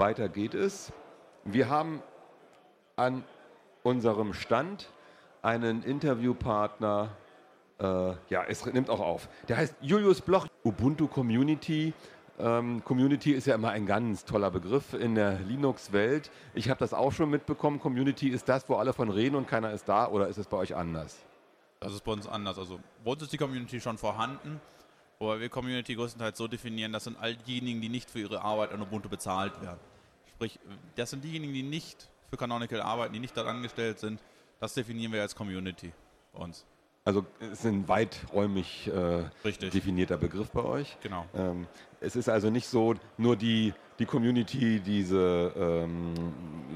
weiter geht es. Wir haben an unserem Stand einen Interviewpartner, äh, ja, es nimmt auch auf. Der heißt Julius Bloch, Ubuntu Community. Ähm, Community ist ja immer ein ganz toller Begriff in der Linux-Welt. Ich habe das auch schon mitbekommen. Community ist das, wo alle von reden und keiner ist da, oder ist es bei euch anders? Das ist bei uns anders. Also bei uns ist die Community schon vorhanden, aber wir Community größtenteils so definieren, das sind all diejenigen, die nicht für ihre Arbeit an Ubuntu bezahlt werden. Sprich, das sind diejenigen, die nicht für Canonical arbeiten, die nicht dort angestellt sind. Das definieren wir als Community bei uns. Also es ist ein weiträumig äh, definierter Begriff bei euch. Genau. Ähm, es ist also nicht so nur die, die Community, diese ähm,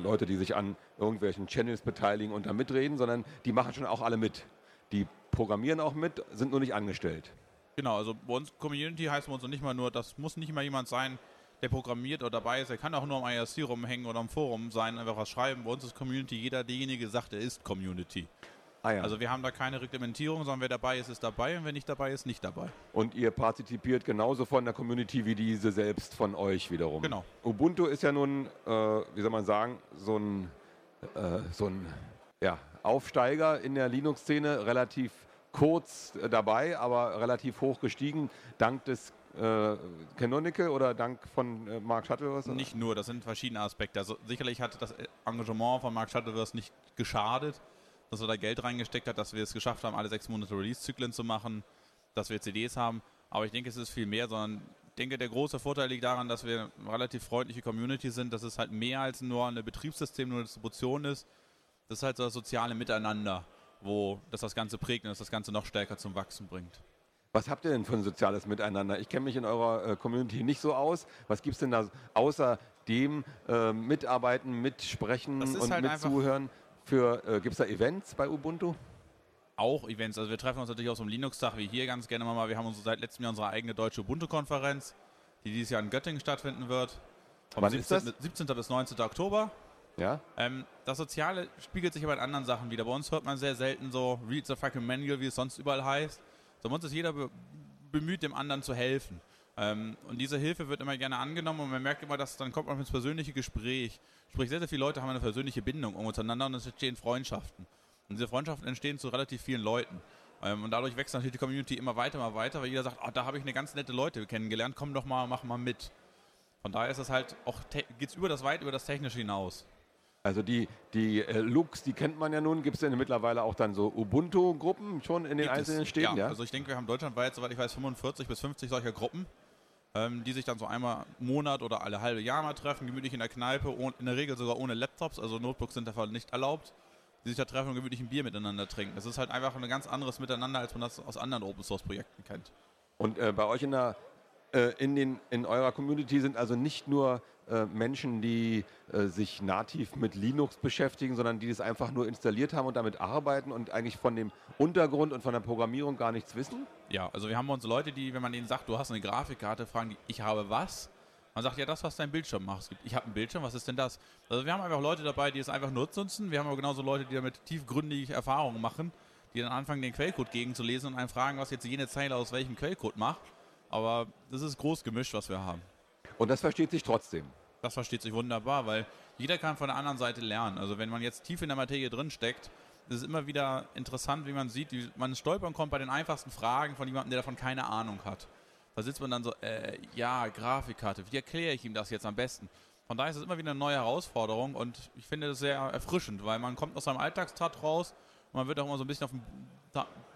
Leute, die sich an irgendwelchen Channels beteiligen und da mitreden, sondern die machen schon auch alle mit. Die programmieren auch mit, sind nur nicht angestellt. Genau, also bei uns Community heißt bei uns nicht mal nur, das muss nicht mal jemand sein, der programmiert oder dabei ist. Er kann auch nur am IRC rumhängen oder am Forum sein, einfach was schreiben. Bei uns ist Community, jeder derjenige sagt, er ist Community. Ah, ja. Also wir haben da keine Reglementierung, sondern wer dabei ist, ist dabei und wer nicht dabei ist, nicht dabei. Und ihr partizipiert genauso von der Community wie diese selbst von euch wiederum. Genau. Ubuntu ist ja nun, äh, wie soll man sagen, so ein, äh, so ein ja, Aufsteiger in der Linux-Szene, relativ kurz äh, dabei, aber relativ hoch gestiegen, dank des äh, Canonical oder dank von äh, Mark Shuttleworth? Nicht nur, das sind verschiedene Aspekte. Also sicherlich hat das Engagement von Mark Shuttleworth nicht geschadet dass er da Geld reingesteckt hat, dass wir es geschafft haben, alle sechs Monate Release-Zyklen zu machen, dass wir CDs haben. Aber ich denke, es ist viel mehr, sondern ich denke, der große Vorteil liegt daran, dass wir eine relativ freundliche Community sind, dass es halt mehr als nur ein Betriebssystem, nur eine Distribution ist. Das ist halt so das soziale Miteinander, wo das das Ganze prägt und das das Ganze noch stärker zum Wachsen bringt. Was habt ihr denn für ein soziales Miteinander? Ich kenne mich in eurer äh, Community nicht so aus. Was gibt es denn da außer dem äh, Mitarbeiten, Mitsprechen und halt Mitzuhören? Für, äh, gibt es da Events bei Ubuntu? Auch Events. Also wir treffen uns natürlich auch zum Linux-Tag wie hier ganz gerne mal. Wir haben uns seit letztem Jahr unsere eigene deutsche Ubuntu-Konferenz, die dieses Jahr in Göttingen stattfinden wird. Vom Wann 17, ist das? 17. bis 19. Oktober. Ja. Ähm, das Soziale spiegelt sich aber in anderen Sachen wieder. Bei uns hört man sehr selten so Read the fucking manual, wie es sonst überall heißt. So, bei uns ist jeder be bemüht, dem anderen zu helfen. Ähm, und diese Hilfe wird immer gerne angenommen und man merkt immer, dass dann kommt man ins persönliche Gespräch. Sprich, sehr, sehr viele Leute haben eine persönliche Bindung untereinander und es entstehen Freundschaften. Und diese Freundschaften entstehen zu relativ vielen Leuten. Ähm, und dadurch wächst natürlich die Community immer weiter, immer weiter, weil jeder sagt, oh, da habe ich eine ganz nette Leute kennengelernt, komm doch mal, mach mal mit. Von daher ist es halt auch, geht es über das weit über das Technische hinaus. Also die, die äh, Looks, die kennt man ja nun. Gibt es denn mittlerweile auch dann so Ubuntu-Gruppen schon in den Gibt einzelnen Städten? Ja, ja, also ich denke, wir haben deutschlandweit, soweit ich weiß, 45 bis 50 solcher Gruppen ähm, die sich dann so einmal im Monat oder alle halbe Jahr mal treffen, gemütlich in der Kneipe, und in der Regel sogar ohne Laptops, also Notebooks sind davon nicht erlaubt, die sich da treffen und gemütlich ein Bier miteinander trinken. Das ist halt einfach ein ganz anderes Miteinander, als man das aus anderen Open-Source-Projekten kennt. Und äh, bei euch in der in, den, in eurer Community sind also nicht nur äh, Menschen, die äh, sich nativ mit Linux beschäftigen, sondern die das einfach nur installiert haben und damit arbeiten und eigentlich von dem Untergrund und von der Programmierung gar nichts wissen? Ja, also wir haben uns Leute, die, wenn man denen sagt, du hast eine Grafikkarte, fragen die, ich habe was? Man sagt, ja, das, was dein Bildschirm macht. Ich habe einen Bildschirm, was ist denn das? Also wir haben einfach Leute dabei, die es einfach nutzen. Wir haben aber genauso Leute, die damit tiefgründige Erfahrungen machen, die dann anfangen, den Quellcode gegenzulesen und einen fragen, was jetzt jene Zeile aus welchem Quellcode macht. Aber das ist groß gemischt, was wir haben. Und das versteht sich trotzdem. Das versteht sich wunderbar, weil jeder kann von der anderen Seite lernen. Also wenn man jetzt tief in der Materie drin steckt, ist es immer wieder interessant, wie man sieht, wie man stolpern kommt bei den einfachsten Fragen von jemandem, der davon keine Ahnung hat. Da sitzt man dann so, äh, ja, Grafikkarte, wie erkläre ich ihm das jetzt am besten? Von daher ist es immer wieder eine neue Herausforderung und ich finde das sehr erfrischend, weil man kommt aus seinem Alltagstrat raus und man wird auch immer so ein bisschen auf den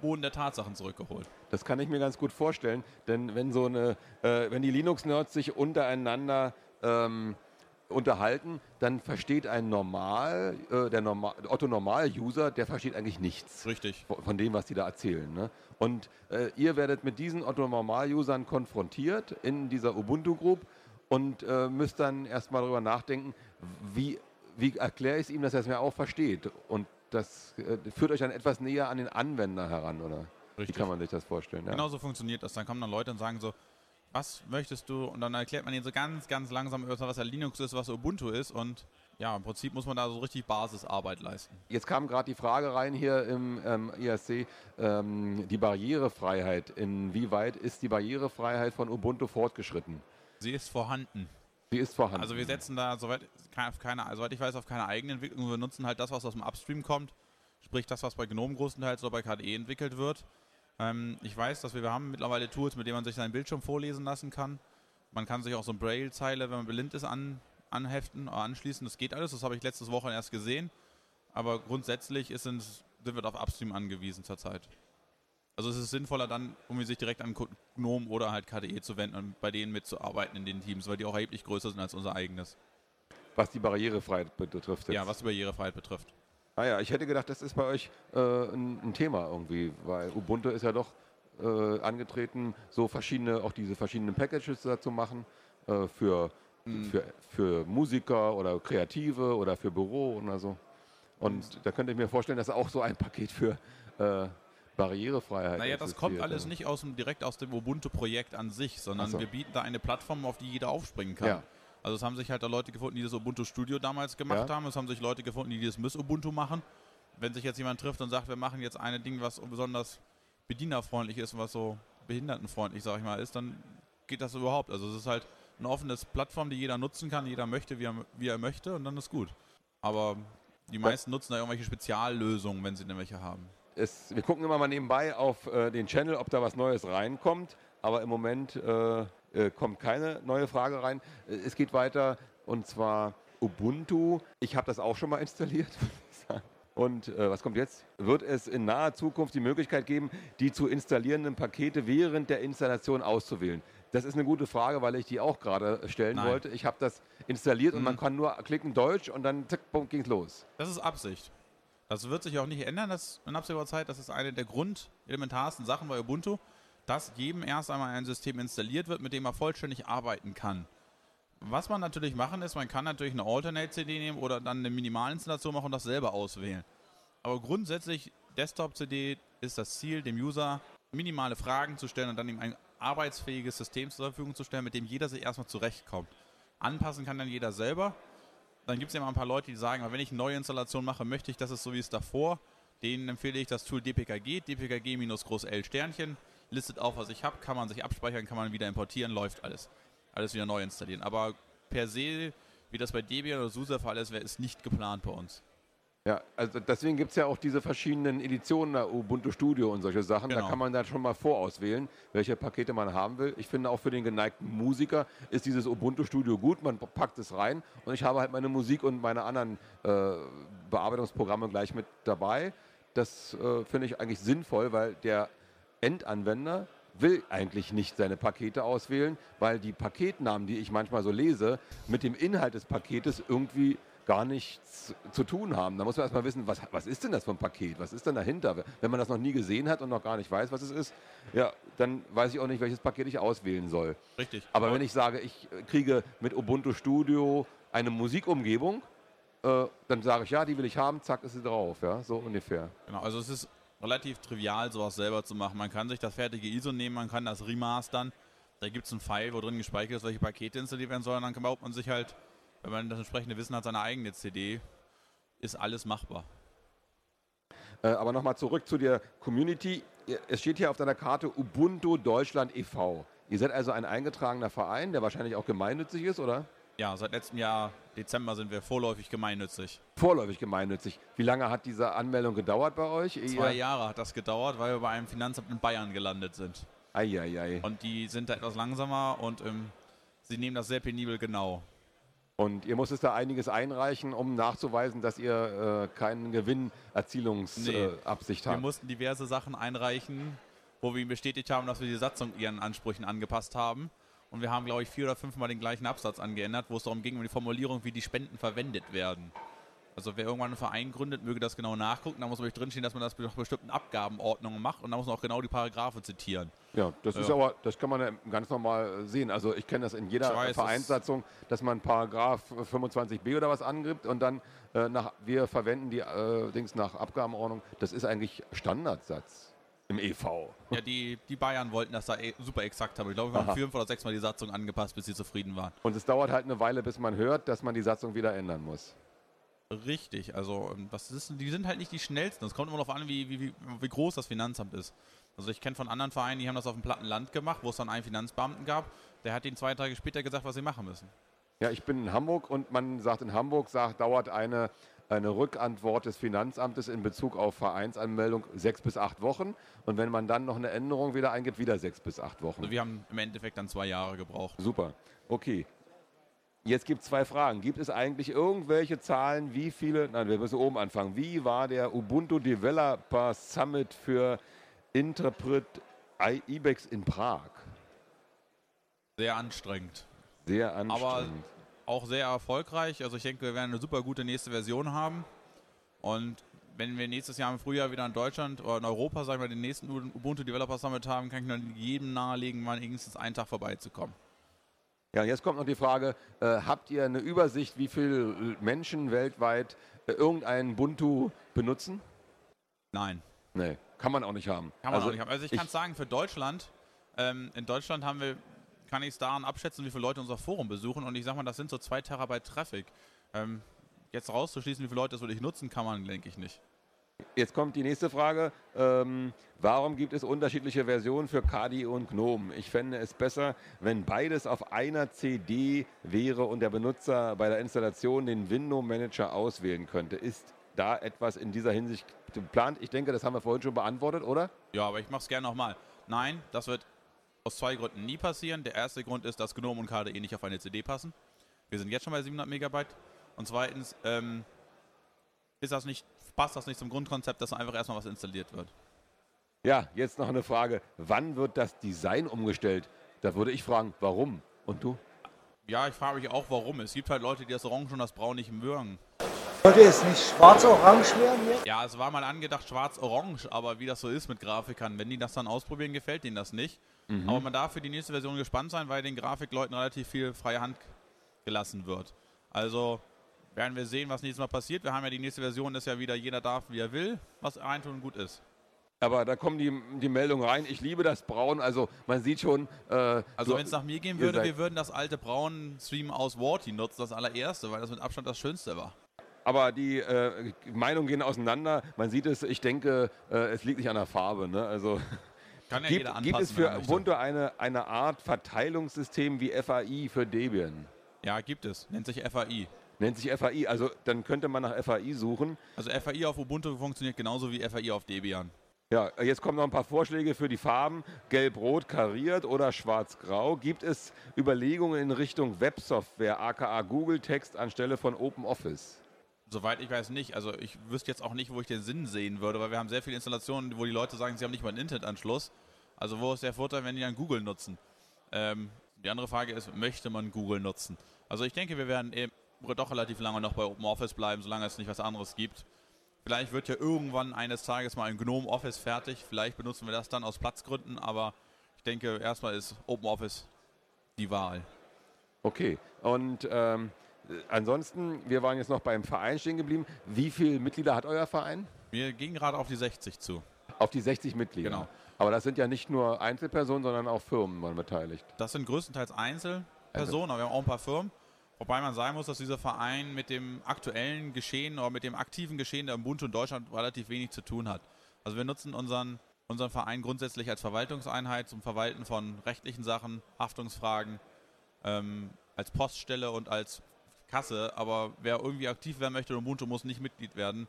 Boden der Tatsachen zurückgeholt. Das kann ich mir ganz gut vorstellen, denn wenn so eine, äh, wenn die Linux-Nerds sich untereinander ähm, unterhalten, dann versteht ein Normal, äh, der Normal, Otto-Normal-User, der versteht eigentlich nichts. Richtig. Von, von dem, was die da erzählen. Ne? Und äh, ihr werdet mit diesen Otto-Normal-Usern konfrontiert in dieser Ubuntu-Group und äh, müsst dann erstmal darüber nachdenken, wie, wie erkläre ich es ihm, dass er es mir auch versteht. Und das äh, führt euch dann etwas näher an den Anwender heran, oder? Richtig. Wie kann man sich das vorstellen? Ja. Genau so funktioniert das. Dann kommen dann Leute und sagen so, was möchtest du? Und dann erklärt man ihnen so ganz, ganz langsam, was ja Linux ist, was Ubuntu ist. Und ja, im Prinzip muss man da so richtig Basisarbeit leisten. Jetzt kam gerade die Frage rein hier im ähm, IRC, ähm, die Barrierefreiheit. Inwieweit ist die Barrierefreiheit von Ubuntu fortgeschritten? Sie ist vorhanden. Sie ist vorhanden. Also wir setzen da, soweit, keine, soweit ich weiß, auf keine eigene Entwicklung. Wir nutzen halt das, was aus dem Upstream kommt. Sprich das, was bei GNOME größtenteils oder bei KDE entwickelt wird. Ähm, ich weiß, dass wir, wir haben mittlerweile Tools, mit denen man sich seinen Bildschirm vorlesen lassen kann. Man kann sich auch so eine Braille-Zeile, wenn man blind ist, an, anheften oder anschließen. Das geht alles, das habe ich letztes Woche erst gesehen. Aber grundsätzlich ist, sind wir auf Upstream angewiesen zurzeit. Also es ist sinnvoller dann, um sich direkt an GNOME oder halt KDE zu wenden und bei denen mitzuarbeiten in den Teams, weil die auch erheblich größer sind als unser eigenes. Was die Barrierefreiheit betrifft. Jetzt. Ja, was die Barrierefreiheit betrifft. Ah ja, ich hätte gedacht, das ist bei euch äh, ein, ein, Thema irgendwie, weil Ubuntu ist ja doch äh, angetreten, so verschiedene, auch diese verschiedenen Packages dazu machen äh, für, mhm. für, für Musiker oder Kreative oder für Büro oder so. Und da könnte ich mir vorstellen, dass auch so ein Paket für äh, Barrierefreiheit. Naja, das kommt alles nicht aus dem, direkt aus dem Ubuntu-Projekt an sich, sondern so. wir bieten da eine Plattform, auf die jeder aufspringen kann. Ja. Also es haben sich halt da Leute gefunden, die das Ubuntu Studio damals gemacht ja. haben. Es haben sich Leute gefunden, die das Miss Ubuntu machen. Wenn sich jetzt jemand trifft und sagt, wir machen jetzt ein Ding, was besonders bedienerfreundlich ist, was so behindertenfreundlich, sag ich mal, ist, dann geht das überhaupt. Also es ist halt eine offene Plattform, die jeder nutzen kann, jeder möchte, wie er, wie er möchte und dann ist gut. Aber die meisten nutzen da irgendwelche Speziallösungen, wenn sie denn welche haben es, wir gucken immer mal nebenbei auf äh, den Channel, ob da was Neues reinkommt. Aber im Moment äh, äh, kommt keine neue Frage rein. Äh, es geht weiter und zwar Ubuntu. Ich habe das auch schon mal installiert. Und äh, was kommt jetzt? Wird es in naher Zukunft die Möglichkeit geben, die zu installierenden Pakete während der Installation auszuwählen? Das ist eine gute Frage, weil ich die auch gerade stellen Nein. wollte. Ich habe das installiert mhm. und man mhm. kann nur klicken Deutsch und dann zack, ging es los. Das ist Absicht. Das wird sich auch nicht ändern das in absehbarer Zeit. Das ist eine der grundelementarsten Sachen bei Ubuntu, dass jedem erst einmal ein System installiert wird, mit dem er vollständig arbeiten kann. Was man natürlich machen ist, man kann natürlich eine Alternate-CD nehmen oder dann eine Minimalinstallation machen und das selber auswählen. Aber grundsätzlich, Desktop-CD ist das Ziel, dem User minimale Fragen zu stellen und dann ihm ein arbeitsfähiges System zur Verfügung zu stellen, mit dem jeder sich erstmal zurechtkommt. Anpassen kann dann jeder selber dann gibt es ja mal ein paar Leute, die sagen, wenn ich eine neue Installation mache, möchte ich, dass es so wie es davor. Denen empfehle ich das Tool dpkg, dpkg Groß L Sternchen, listet auf, was ich habe, kann man sich abspeichern, kann man wieder importieren, läuft alles. Alles wieder neu installieren. Aber per se, wie das bei Debian oder SUSE der Fall ist, ist nicht geplant bei uns. Ja, also deswegen gibt es ja auch diese verschiedenen Editionen der Ubuntu Studio und solche Sachen. Genau. Da kann man dann schon mal vorauswählen, welche Pakete man haben will. Ich finde auch für den geneigten Musiker ist dieses Ubuntu Studio gut. Man packt es rein und ich habe halt meine Musik und meine anderen äh, Bearbeitungsprogramme gleich mit dabei. Das äh, finde ich eigentlich sinnvoll, weil der Endanwender will eigentlich nicht seine Pakete auswählen, weil die Paketnamen, die ich manchmal so lese, mit dem Inhalt des Paketes irgendwie gar nichts zu tun haben. Da muss man erstmal wissen, was, was ist denn das für ein Paket? Was ist denn dahinter? Wenn man das noch nie gesehen hat und noch gar nicht weiß, was es ist, ja, dann weiß ich auch nicht, welches Paket ich auswählen soll. Richtig. Aber wenn ich sage, ich kriege mit Ubuntu Studio eine Musikumgebung, äh, dann sage ich, ja, die will ich haben, zack, ist sie drauf, ja, so ungefähr. Genau, also es ist relativ trivial, sowas selber zu machen. Man kann sich das fertige ISO nehmen, man kann das remastern. Da gibt es ein File, wo drin gespeichert ist, welche Pakete installiert werden sollen. Dann baut man sich halt wenn man das entsprechende Wissen hat, seine eigene CD, ist alles machbar. Äh, aber nochmal zurück zu der Community. Es steht hier auf deiner Karte Ubuntu Deutschland e.V. Ihr seid also ein eingetragener Verein, der wahrscheinlich auch gemeinnützig ist, oder? Ja, seit letztem Jahr Dezember sind wir vorläufig gemeinnützig. Vorläufig gemeinnützig. Wie lange hat diese Anmeldung gedauert bei euch? Zwei Jahre hat das gedauert, weil wir bei einem Finanzamt in Bayern gelandet sind. Eieiei. Und die sind da etwas langsamer und ähm, sie nehmen das sehr penibel genau. Und ihr musstet da einiges einreichen, um nachzuweisen, dass ihr äh, keinen Gewinnerzielungsabsicht nee. habt. Wir mussten diverse Sachen einreichen, wo wir ihm bestätigt haben, dass wir die Satzung ihren Ansprüchen angepasst haben. Und wir haben, glaube ich, vier oder fünfmal den gleichen Absatz angeändert, wo es darum ging, um die Formulierung, wie die Spenden verwendet werden. Also wer irgendwann einen Verein gründet, möge das genau nachgucken. Da muss nämlich drinstehen, dass man das nach bestimmten Abgabenordnungen macht und da muss man auch genau die Paragraphe zitieren. Ja, das ja. ist aber, das kann man ja ganz normal sehen. Also ich kenne das in jeder weiß, Vereinssatzung, dass man Paragraph 25b oder was angibt und dann äh, nach, wir verwenden die äh, Dings nach Abgabenordnung. Das ist eigentlich Standardsatz im EV. Ja, die, die Bayern wollten das da e super exakt haben. Ich glaube, wir haben fünf oder sechs Mal die Satzung angepasst, bis sie zufrieden waren. Und es dauert halt eine Weile, bis man hört, dass man die Satzung wieder ändern muss. Richtig, also ähm, das ist, die sind halt nicht die schnellsten. Es kommt immer darauf an, wie, wie, wie groß das Finanzamt ist. Also ich kenne von anderen Vereinen, die haben das auf dem platten Land gemacht, wo es dann einen Finanzbeamten gab, der hat ihnen zwei Tage später gesagt, was sie machen müssen. Ja, ich bin in Hamburg und man sagt in Hamburg, sagt, dauert eine, eine Rückantwort des Finanzamtes in Bezug auf Vereinsanmeldung sechs bis acht Wochen. Und wenn man dann noch eine Änderung wieder eingibt, wieder sechs bis acht Wochen. Also wir haben im Endeffekt dann zwei Jahre gebraucht. Super. Okay. Jetzt gibt es zwei Fragen. Gibt es eigentlich irgendwelche Zahlen, wie viele, nein, wir müssen oben anfangen. Wie war der Ubuntu Developer Summit für Interpret IBEX in Prag? Sehr anstrengend. Sehr anstrengend. Aber auch sehr erfolgreich. Also ich denke, wir werden eine super gute nächste Version haben. Und wenn wir nächstes Jahr im Frühjahr wieder in Deutschland oder in Europa, sagen wir, den nächsten Ubuntu Developer Summit haben, kann ich nur jedem nahelegen, mal wenigstens einen Tag vorbeizukommen. Ja, jetzt kommt noch die Frage, äh, habt ihr eine Übersicht, wie viele Menschen weltweit äh, irgendeinen Ubuntu benutzen? Nein. Nee, kann man auch nicht haben. Kann man also, auch nicht haben. Also ich, ich kann sagen, für Deutschland, ähm, in Deutschland haben wir kann ich es daran abschätzen, wie viele Leute unser Forum besuchen. Und ich sag mal, das sind so zwei Terabyte Traffic. Ähm, jetzt rauszuschließen, wie viele Leute das wirklich nutzen, kann man, denke ich, nicht. Jetzt kommt die nächste Frage. Ähm, warum gibt es unterschiedliche Versionen für Kadi und GNOME? Ich fände es besser, wenn beides auf einer CD wäre und der Benutzer bei der Installation den Window Manager auswählen könnte. Ist da etwas in dieser Hinsicht geplant? Ich denke, das haben wir vorhin schon beantwortet, oder? Ja, aber ich mache es gerne nochmal. Nein, das wird aus zwei Gründen nie passieren. Der erste Grund ist, dass GNOME und KDE nicht auf eine CD passen. Wir sind jetzt schon bei 700 Megabyte. Und zweitens ähm, ist das nicht, passt das nicht zum Grundkonzept, dass einfach erstmal was installiert wird. Ja, jetzt noch eine Frage. Wann wird das Design umgestellt? Da würde ich fragen, warum? Und du? Ja, ich frage mich auch, warum. Es gibt halt Leute, die das Orange und das Braun nicht mögen. Sollte es nicht schwarz-orange werden jetzt? Ja, es war mal angedacht schwarz-orange, aber wie das so ist mit Grafikern, wenn die das dann ausprobieren, gefällt ihnen das nicht. Mhm. Aber man darf für die nächste Version gespannt sein, weil den Grafikleuten relativ viel freie Hand gelassen wird. Also werden wir sehen, was nächstes Mal passiert. Wir haben ja die nächste Version, ist ja wieder, jeder darf, wie er will, was eintun und gut ist. Aber da kommen die, die Meldungen rein. Ich liebe das Braun. Also man sieht schon. Äh, also wenn es nach mir gehen würde, wir würden das alte Braun-Stream aus Warty nutzen, das allererste, weil das mit Abstand das Schönste war. Aber die äh, Meinungen gehen auseinander. Man sieht es, ich denke, äh, es liegt nicht an der Farbe. Ne? Also Kann ja gibt, jeder gibt es für Ubuntu eine, eine Art Verteilungssystem wie FAI für Debian? Ja, gibt es. Nennt sich FAI. Nennt sich FAI. Also dann könnte man nach FAI suchen. Also FAI auf Ubuntu funktioniert genauso wie FAI auf Debian. Ja, jetzt kommen noch ein paar Vorschläge für die Farben. Gelb-Rot kariert oder schwarz-grau. Gibt es Überlegungen in Richtung Websoftware, aka Google Text anstelle von OpenOffice? Soweit ich weiß nicht. Also ich wüsste jetzt auch nicht, wo ich den Sinn sehen würde, weil wir haben sehr viele Installationen, wo die Leute sagen, sie haben nicht mal einen Internetanschluss. Also wo ist der Vorteil, wenn die dann Google nutzen? Ähm, die andere Frage ist, möchte man Google nutzen? Also ich denke, wir werden eben doch relativ lange noch bei OpenOffice bleiben, solange es nicht was anderes gibt. Vielleicht wird ja irgendwann eines Tages mal ein GNOME Office fertig. Vielleicht benutzen wir das dann aus Platzgründen, aber ich denke, erstmal ist OpenOffice die Wahl. Okay, und ähm, ansonsten, wir waren jetzt noch beim Verein stehen geblieben. Wie viele Mitglieder hat euer Verein? Wir gehen gerade auf die 60 zu. Auf die 60 Mitglieder? Genau. Aber das sind ja nicht nur Einzelpersonen, sondern auch Firmen waren beteiligt. Das sind größtenteils Einzelpersonen, aber wir haben auch ein paar Firmen. Wobei man sagen muss, dass dieser Verein mit dem aktuellen Geschehen oder mit dem aktiven Geschehen der Ubuntu in Deutschland relativ wenig zu tun hat. Also wir nutzen unseren, unseren Verein grundsätzlich als Verwaltungseinheit zum Verwalten von rechtlichen Sachen, Haftungsfragen, ähm, als Poststelle und als Kasse, aber wer irgendwie aktiv werden möchte, Ubuntu muss nicht Mitglied werden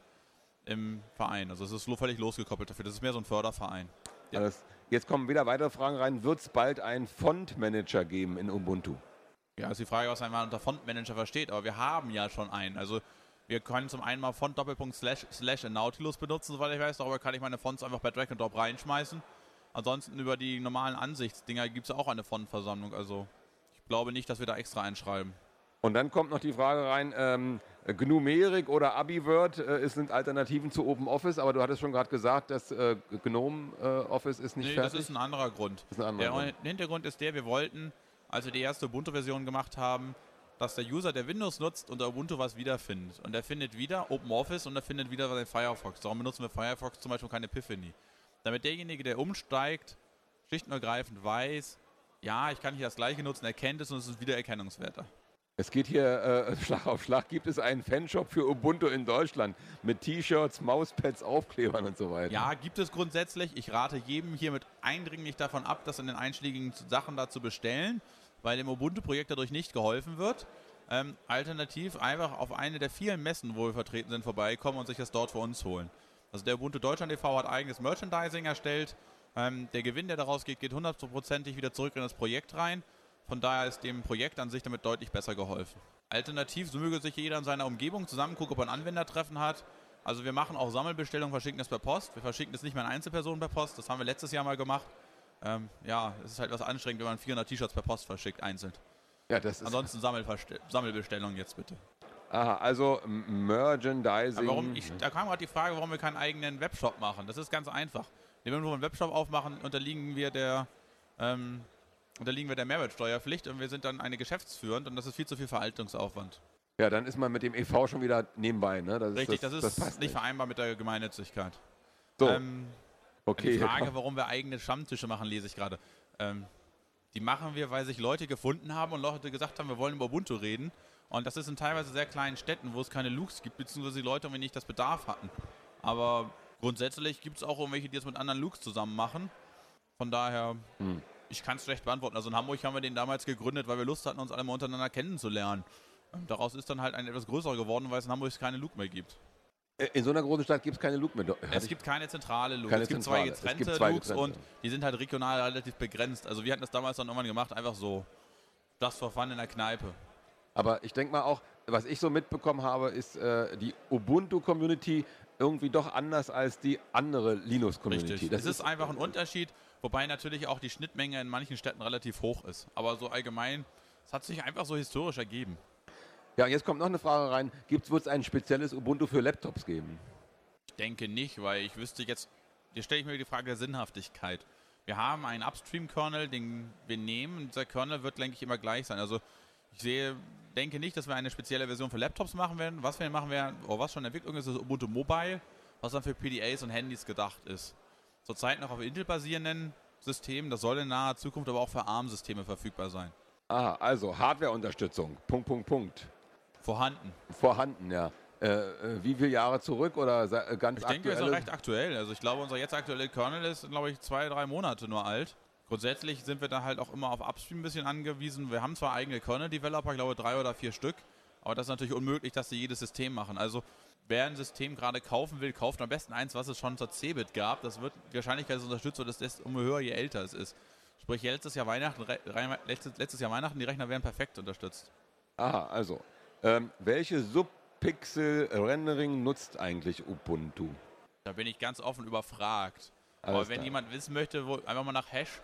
im Verein. Also es ist völlig losgekoppelt dafür. Das ist mehr so ein Förderverein. Ja. Jetzt kommen wieder weitere Fragen rein. Wird es bald einen Font-Manager geben in Ubuntu? Ja, ist die Frage, was man unter Font-Manager versteht, aber wir haben ja schon einen. Also wir können zum einen mal Font Doppelpunkt Slash Slash in Nautilus benutzen, soweit ich weiß. Darüber kann ich meine Fonts einfach bei Drag and Drop reinschmeißen. Ansonsten über die normalen Ansichtsdinger gibt es auch eine Fontversammlung. Also ich glaube nicht, dass wir da extra einschreiben. Und dann kommt noch die Frage rein, ähm, Gnumerik oder AbiWord äh, sind Alternativen zu OpenOffice, aber du hattest schon gerade gesagt, dass äh, GNOME äh, Office ist nicht nee, fertig. das ist ein anderer Grund. Ein anderer der Grund. Hintergrund ist der, wir wollten, als wir die erste Ubuntu-Version gemacht haben, dass der User, der Windows nutzt, unter Ubuntu was wiederfindet. Und er findet wieder OpenOffice und er findet wieder den Firefox. Darum benutzen wir Firefox zum Beispiel keine Epiphany. Damit derjenige, der umsteigt, schlicht und ergreifend weiß, ja, ich kann hier das gleiche nutzen, erkennt es und es ist Wiedererkennungswerter. Es geht hier äh, Schlag auf Schlag. Gibt es einen Fanshop für Ubuntu in Deutschland mit T-Shirts, Mauspads, Aufklebern und so weiter? Ja, gibt es grundsätzlich. Ich rate jedem hiermit eindringlich davon ab, das in den einschlägigen Sachen da zu bestellen, weil dem Ubuntu-Projekt dadurch nicht geholfen wird. Ähm, alternativ einfach auf eine der vielen Messen, wo wir vertreten sind, vorbeikommen und sich das dort für uns holen. Also der Ubuntu Deutschland e.V. hat eigenes Merchandising erstellt. Ähm, der Gewinn, der daraus geht, geht hundertprozentig wieder zurück in das Projekt rein. Von daher ist dem Projekt an sich damit deutlich besser geholfen. Alternativ, so möge sich jeder in seiner Umgebung zusammen gucken, ob er ein Anwendertreffen hat. Also wir machen auch Sammelbestellungen, verschicken das per Post. Wir verschicken das nicht mehr an Einzelpersonen per Post. Das haben wir letztes Jahr mal gemacht. Ähm, ja, es ist halt was anstrengend, wenn man 400 T-Shirts per Post verschickt, einzeln. Ja, das ist. Ansonsten Sammelbestellungen jetzt bitte. Aha, also Merchandising. Aber warum, ich, da kam gerade die Frage, warum wir keinen eigenen Webshop machen. Das ist ganz einfach. Wenn wir einen Webshop aufmachen, unterliegen wir der, ähm, unterliegen wir der Mehrwertsteuerpflicht und wir sind dann eine geschäftsführend und das ist viel zu viel Verhaltungsaufwand. Ja, dann ist man mit dem EV schon wieder nebenbei, ne? Das Richtig, das, das ist das nicht vereinbar mit der Gemeinnützigkeit. So. Ähm, okay. Die Frage, warum wir eigene Stammtische machen, lese ich gerade. Ähm, die machen wir, weil sich Leute gefunden haben und Leute gesagt haben, wir wollen über Ubuntu reden. Und das ist in teilweise sehr kleinen Städten, wo es keine Looks gibt, beziehungsweise die Leute irgendwie nicht das Bedarf hatten. Aber grundsätzlich gibt es auch irgendwelche, die es mit anderen Looks zusammen machen. Von daher, hm. Ich kann es schlecht beantworten. Also in Hamburg haben wir den damals gegründet, weil wir Lust hatten, uns alle mal untereinander kennenzulernen. Und daraus ist dann halt ein etwas größerer geworden, weil es in Hamburg keine Look mehr gibt. In so einer großen Stadt gibt es keine Look mehr. es gibt keine zentrale Look. Keine es, gibt zentrale. es gibt zwei getrennte Looks und die sind halt regional relativ begrenzt. Also wir hatten das damals dann irgendwann gemacht, einfach so. Das fun in der Kneipe. Aber ich denke mal auch, was ich so mitbekommen habe, ist äh, die Ubuntu-Community irgendwie doch anders als die andere Linux-Community. Richtig. Das es ist, ist einfach ein Unterschied, wobei natürlich auch die Schnittmenge in manchen Städten relativ hoch ist. Aber so allgemein, es hat sich einfach so historisch ergeben. Ja, jetzt kommt noch eine Frage rein. Wird es ein spezielles Ubuntu für Laptops geben? Ich denke nicht, weil ich wüsste jetzt, hier stelle ich mir die Frage der Sinnhaftigkeit. Wir haben einen Upstream-Kernel, den wir nehmen. Und dieser Kernel wird, denke ich, immer gleich sein. Also ich sehe, denke nicht, dass wir eine spezielle Version für Laptops machen werden. Was wir machen werden, oder was schon Entwicklung ist, ist Ubuntu Mobile, was dann für PDAs und Handys gedacht ist. Zurzeit noch auf Intel basierenden Systemen, das soll in naher Zukunft aber auch für ARM-Systeme verfügbar sein. Aha, also Hardware-Unterstützung. Punkt, Punkt, Punkt. Vorhanden. Vorhanden, ja. Äh, äh wie viele Jahre zurück oder äh, ganz Ich denke, es ist recht aktuell. Also ich glaube, unser jetzt aktuelle Kernel ist, glaube ich, zwei, drei Monate nur alt. Grundsätzlich sind wir da halt auch immer auf Upstream ein bisschen angewiesen. Wir haben zwar eigene Kernel-Developer, glaube drei oder vier Stück, aber das ist natürlich unmöglich, dass sie jedes System machen. Also wer ein System gerade kaufen will, kauft am besten eins, was es schon zur Cebit gab. Das wird die Wahrscheinlichkeit ist unterstützt, wird es umso höher, je älter es ist. Sprich, letztes Jahr Weihnachten, letztes Jahr Weihnachten, die Rechner werden perfekt unterstützt. Aha, also. Ähm, welche Subpixel-Rendering nutzt eigentlich Ubuntu? Da bin ich ganz offen überfragt. Alles Aber wenn klar. jemand wissen möchte, wo, einfach mal nach Hash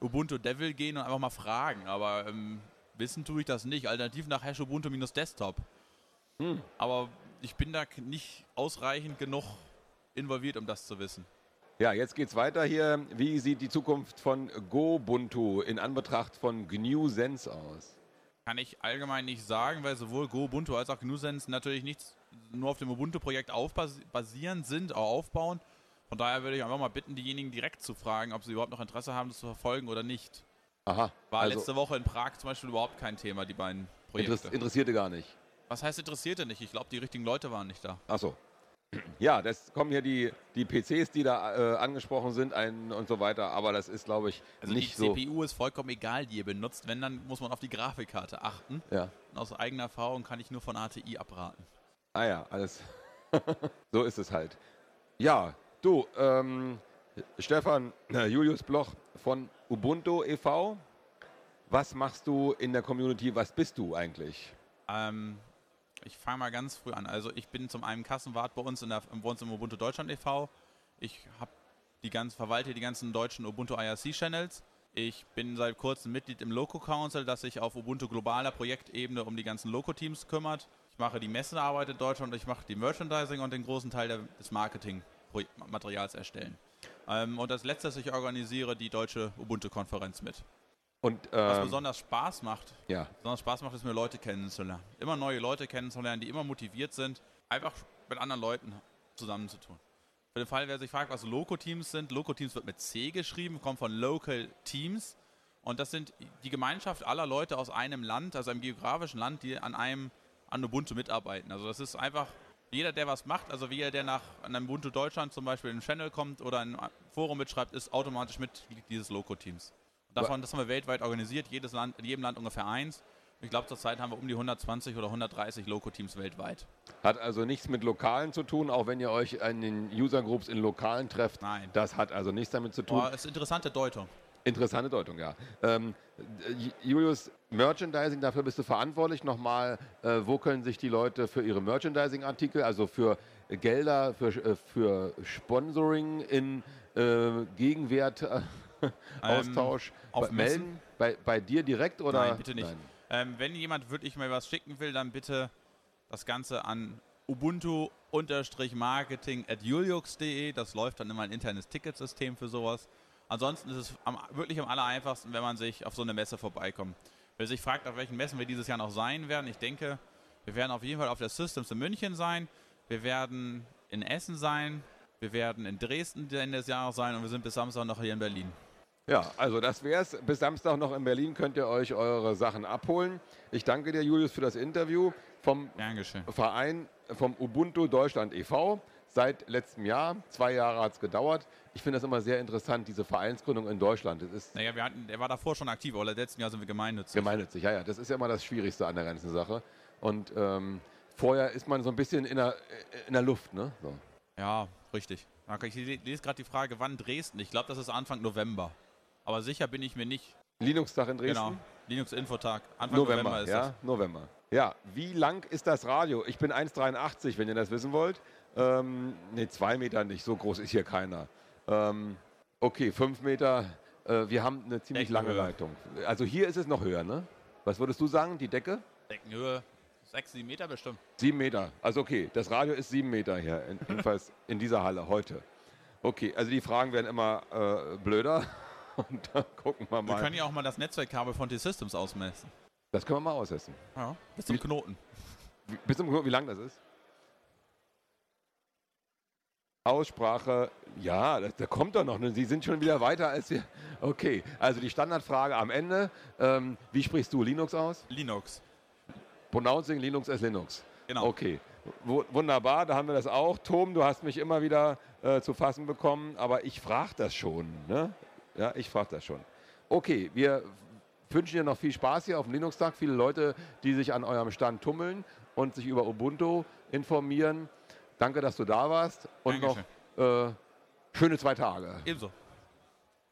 Ubuntu Devil gehen und einfach mal fragen. Aber ähm, wissen tue ich das nicht. Alternativ nach Hash Ubuntu-Desktop. Hm. Aber ich bin da nicht ausreichend genug involviert, um das zu wissen. Ja, jetzt geht's weiter hier. Wie sieht die Zukunft von GoBuntu in Anbetracht von GNU Sense aus? Kann ich allgemein nicht sagen, weil sowohl GoBuntu als auch GNU Sense natürlich nichts nur auf dem Ubuntu-Projekt aufbasieren sind, auch aufbauen. Von daher würde ich einfach mal bitten, diejenigen direkt zu fragen, ob sie überhaupt noch Interesse haben, das zu verfolgen oder nicht. Aha. War also letzte Woche in Prag zum Beispiel überhaupt kein Thema, die beiden Projekte. Interess interessierte gar nicht. Was heißt interessierte nicht? Ich glaube, die richtigen Leute waren nicht da. Ach so. Ja, das kommen hier die, die PCs, die da äh, angesprochen sind ein, und so weiter, aber das ist, glaube ich, also nicht so. Die CPU ist vollkommen egal, die ihr benutzt. Wenn, dann muss man auf die Grafikkarte achten. Ja. Und aus eigener Erfahrung kann ich nur von ATI abraten. Ah ja, alles. so ist es halt. Ja, Du, ähm, Stefan, äh, Julius Bloch von Ubuntu e.V., was machst du in der Community? Was bist du eigentlich? Ähm, ich fange mal ganz früh an. Also ich bin zum einen Kassenwart bei uns in der, bei uns im Ubuntu Deutschland e.V. Ich habe die ganz, verwalte die ganzen deutschen Ubuntu IRC Channels. Ich bin seit kurzem Mitglied im Loco Council, das sich auf Ubuntu globaler Projektebene um die ganzen Loco-Teams kümmert. Ich mache die Messearbeit in Deutschland, ich mache die Merchandising und den großen Teil des Marketing Materials erstellen. Ähm, und als letztes, ich organisiere die deutsche Ubuntu-Konferenz mit. Und, ähm, Was besonders Spaß macht, ja. besonders Spaß macht, ist mir Leute kennenzulernen. Immer neue Leute kennenzulernen, die immer motiviert sind, einfach mit anderen Leuten zusammenzutun. Für den Fall, wer sich fragt, was Loco-Teams sind, Loco-Teams wird mit C geschrieben, kommt von Local Teams. Und das sind die Gemeinschaft aller Leute aus einem Land, also einem geografischen Land, die an einem an Ubuntu mitarbeiten. Also das ist einfach jeder, der was macht, also jeder, der nach einem Ubuntu Deutschland zum Beispiel in einen Channel kommt oder ein Forum mitschreibt, ist automatisch Mitglied dieses Loco-Teams. Davon, das haben wir weltweit organisiert, jedes Land, in jedem Land ungefähr eins. Ich glaube, zurzeit haben wir um die 120 oder 130 Loco-Teams weltweit. Hat also nichts mit Lokalen zu tun, auch wenn ihr euch in den User-Groups in Lokalen trefft. Nein. Das hat also nichts damit zu tun. Boah, ist interessante Deutung. Interessante Deutung, ja. Ähm, Julius, Merchandising, dafür bist du verantwortlich. Nochmal, äh, wo können sich die Leute für ihre Merchandising-Artikel, also für Gelder, für, äh, für Sponsoring in äh, Gegenwert, äh, Austausch auf bei- melden? Bei, bei dir direkt oder? Nein, bitte nicht. Ähm, wenn jemand wirklich mal was schicken will, dann bitte das Ganze an ubuntu-marketing at juliux.de. Das läuft dann immer ein internes Ticketsystem für sowas. Ansonsten ist es am, wirklich am aller einfachsten, wenn man sich auf so eine Messe vorbeikommt. Wer sich fragt, auf welchen Messen wir dieses Jahr noch sein werden, ich denke, wir werden auf jeden Fall auf der Systems in München sein. Wir werden in Essen sein. Wir werden in Dresden Ende des Jahres sein und wir sind bis Samstag noch hier in Berlin. Ja, also das wär's. Bis Samstag noch in Berlin könnt ihr euch eure Sachen abholen. Ich danke dir, Julius, für das Interview vom geschehen. Verein vom Ubuntu Deutschland e.V. Seit letztem Jahr. Zwei Jahre hat es gedauert. Ich finde das immer sehr interessant, diese Vereinsgründung in Deutschland. Das ist Naja, wir hatten, er war davor schon aktiv, aber letzten Jahr sind wir gemeinnützig. gemeinnützig. Ja, ja, das ist ja immer das Schwierigste an der ganzen Sache. Und ähm, vorher ist man so ein bisschen in der, in der Luft. Ne? So. Ja, richtig. Ich le- lese gerade die Frage, wann Dresden? Ich glaube, das ist Anfang November. Aber sicher bin ich mir nicht. Linux-Tag in Dresden? Genau. Linux-Infotag. Anfang November, November, ist ja, das. November. Ja, wie lang ist das Radio? Ich bin 1,83, wenn ihr das wissen wollt. Ähm, ne, zwei Meter nicht, so groß ist hier keiner. Ähm, okay, fünf Meter. Äh, wir haben eine ziemlich lange Deckenhöhe. Leitung. Also hier ist es noch höher, ne? Was würdest du sagen, die Decke? Deckenhöhe 6, 7 Meter bestimmt. Sieben Meter. Also okay, das Radio ist sieben Meter hier, in, jedenfalls in dieser Halle heute. Okay, also die Fragen werden immer äh, blöder. Und dann gucken wir Wir mal. können ja auch mal das Netzwerkkabel von T-Systems ausmessen. Das können wir mal austesten. Ja. Bis zum Wie- Knoten. Wie, bis zum, wie lang das ist? Aussprache, ja, das, da kommt doch noch. Ne? Sie sind schon wieder weiter als wir. Okay, also die Standardfrage am Ende. Ähm, wie sprichst du Linux aus? Linux. Pronouncing Linux as Linux. Genau. Okay, Wu- wunderbar, da haben wir das auch. Tom, du hast mich immer wieder äh, zu fassen bekommen, aber ich frage das schon. Ne? Ja, ich frage das schon. Okay, wir wünschen dir noch viel Spaß hier auf dem Linux-Tag. Viele Leute, die sich an eurem Stand tummeln und sich über Ubuntu informieren. Danke, dass du da warst und Dankeschön. noch äh, schöne zwei Tage. Ebenso.